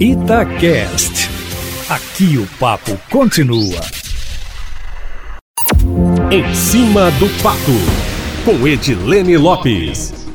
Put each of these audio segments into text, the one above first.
Itacast. Aqui o papo continua. Em cima do papo, com Edilene Lopes.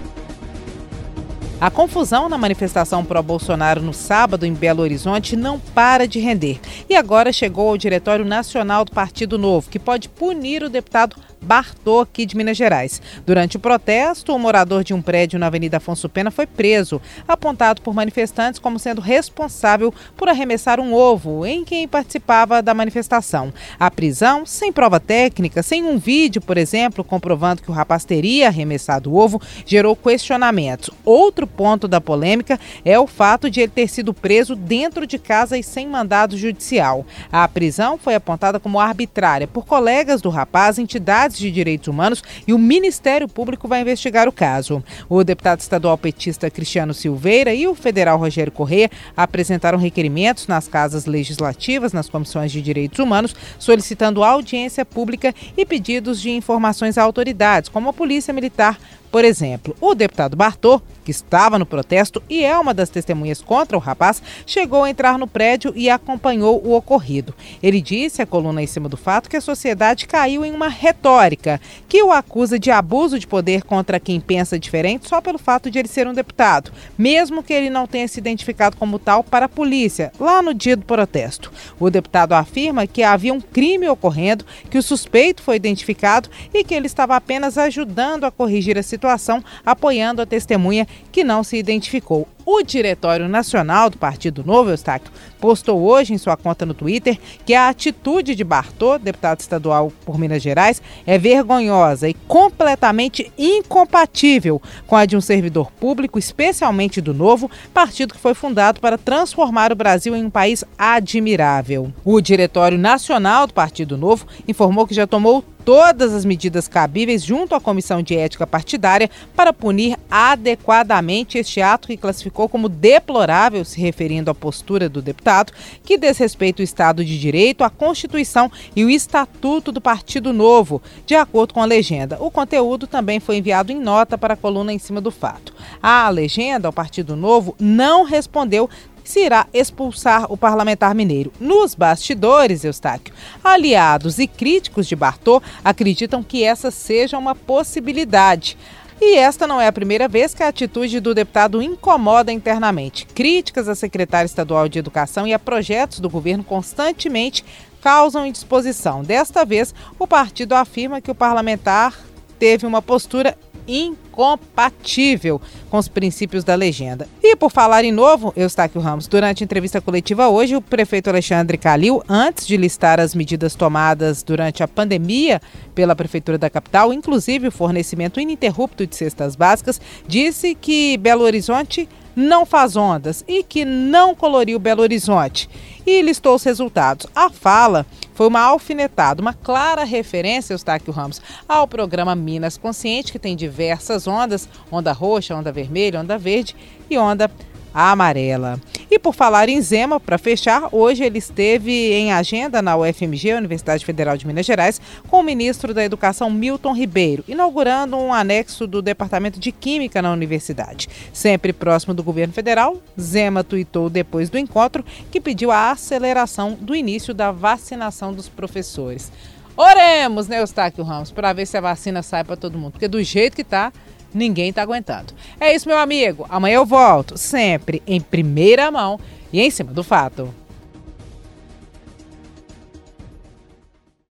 A confusão na manifestação pró-Bolsonaro no sábado em Belo Horizonte não para de render. E agora chegou ao Diretório Nacional do Partido Novo, que pode punir o deputado Bartô, aqui de Minas Gerais. Durante o protesto, o morador de um prédio na Avenida Afonso Pena foi preso, apontado por manifestantes como sendo responsável por arremessar um ovo em quem participava da manifestação. A prisão, sem prova técnica, sem um vídeo, por exemplo, comprovando que o rapaz teria arremessado o ovo, gerou questionamentos. Outro ponto da polêmica é o fato de ele ter sido preso dentro de casa e sem mandado judicial. A prisão foi apontada como arbitrária por colegas do rapaz, entidades de direitos humanos e o Ministério Público vai investigar o caso. O deputado estadual petista Cristiano Silveira e o federal Rogério Correia apresentaram requerimentos nas casas legislativas, nas comissões de direitos humanos, solicitando audiência pública e pedidos de informações a autoridades, como a Polícia Militar, por exemplo, o deputado Bartô, que estava no protesto e é uma das testemunhas contra o rapaz, chegou a entrar no prédio e acompanhou o ocorrido. Ele disse à coluna em cima do fato que a sociedade caiu em uma retórica que o acusa de abuso de poder contra quem pensa diferente só pelo fato de ele ser um deputado, mesmo que ele não tenha se identificado como tal para a polícia, lá no dia do protesto. O deputado afirma que havia um crime ocorrendo, que o suspeito foi identificado e que ele estava apenas ajudando a corrigir a situação situação, apoiando a testemunha que não se identificou. O Diretório Nacional do Partido Novo, Eustáquio, postou hoje em sua conta no Twitter que a atitude de Bartô, deputado estadual por Minas Gerais, é vergonhosa e completamente incompatível com a de um servidor público, especialmente do Novo, partido que foi fundado para transformar o Brasil em um país admirável. O Diretório Nacional do Partido Novo informou que já tomou todas as medidas cabíveis junto à Comissão de Ética Partidária para punir adequadamente este ato que classificou como deplorável, se referindo à postura do deputado, que desrespeita o Estado de Direito, a Constituição e o Estatuto do Partido Novo, de acordo com a legenda. O conteúdo também foi enviado em nota para a coluna em cima do fato. A legenda ao Partido Novo não respondeu se irá expulsar o parlamentar mineiro. Nos bastidores, Eustáquio, aliados e críticos de Bartô acreditam que essa seja uma possibilidade. E esta não é a primeira vez que a atitude do deputado incomoda internamente. Críticas à secretária estadual de Educação e a projetos do governo constantemente causam indisposição. Desta vez, o partido afirma que o parlamentar teve uma postura incompatível com os princípios da legenda. E por falar em novo, Eustáquio Ramos, durante a entrevista coletiva hoje, o prefeito Alexandre Calil, antes de listar as medidas tomadas durante a pandemia pela prefeitura da capital, inclusive o fornecimento ininterrupto de cestas básicas, disse que Belo Horizonte não faz ondas e que não coloriu Belo Horizonte. E listou os resultados. A fala foi uma alfinetada, uma clara referência, Eustáquio Ramos, ao programa Minas Consciente, que tem diversas ondas, onda roxa, onda vermelha, onda verde e onda amarela. E por falar em Zema, para fechar, hoje ele esteve em agenda na UFMG, Universidade Federal de Minas Gerais, com o ministro da Educação Milton Ribeiro, inaugurando um anexo do Departamento de Química na universidade. Sempre próximo do governo federal, Zema tuitou depois do encontro que pediu a aceleração do início da vacinação dos professores. Oremos, né, Eustáquio Ramos, para ver se a vacina sai para todo mundo, porque do jeito que está ninguém está aguentando. É isso, meu amigo. Amanhã eu volto, sempre em primeira mão e em cima do fato.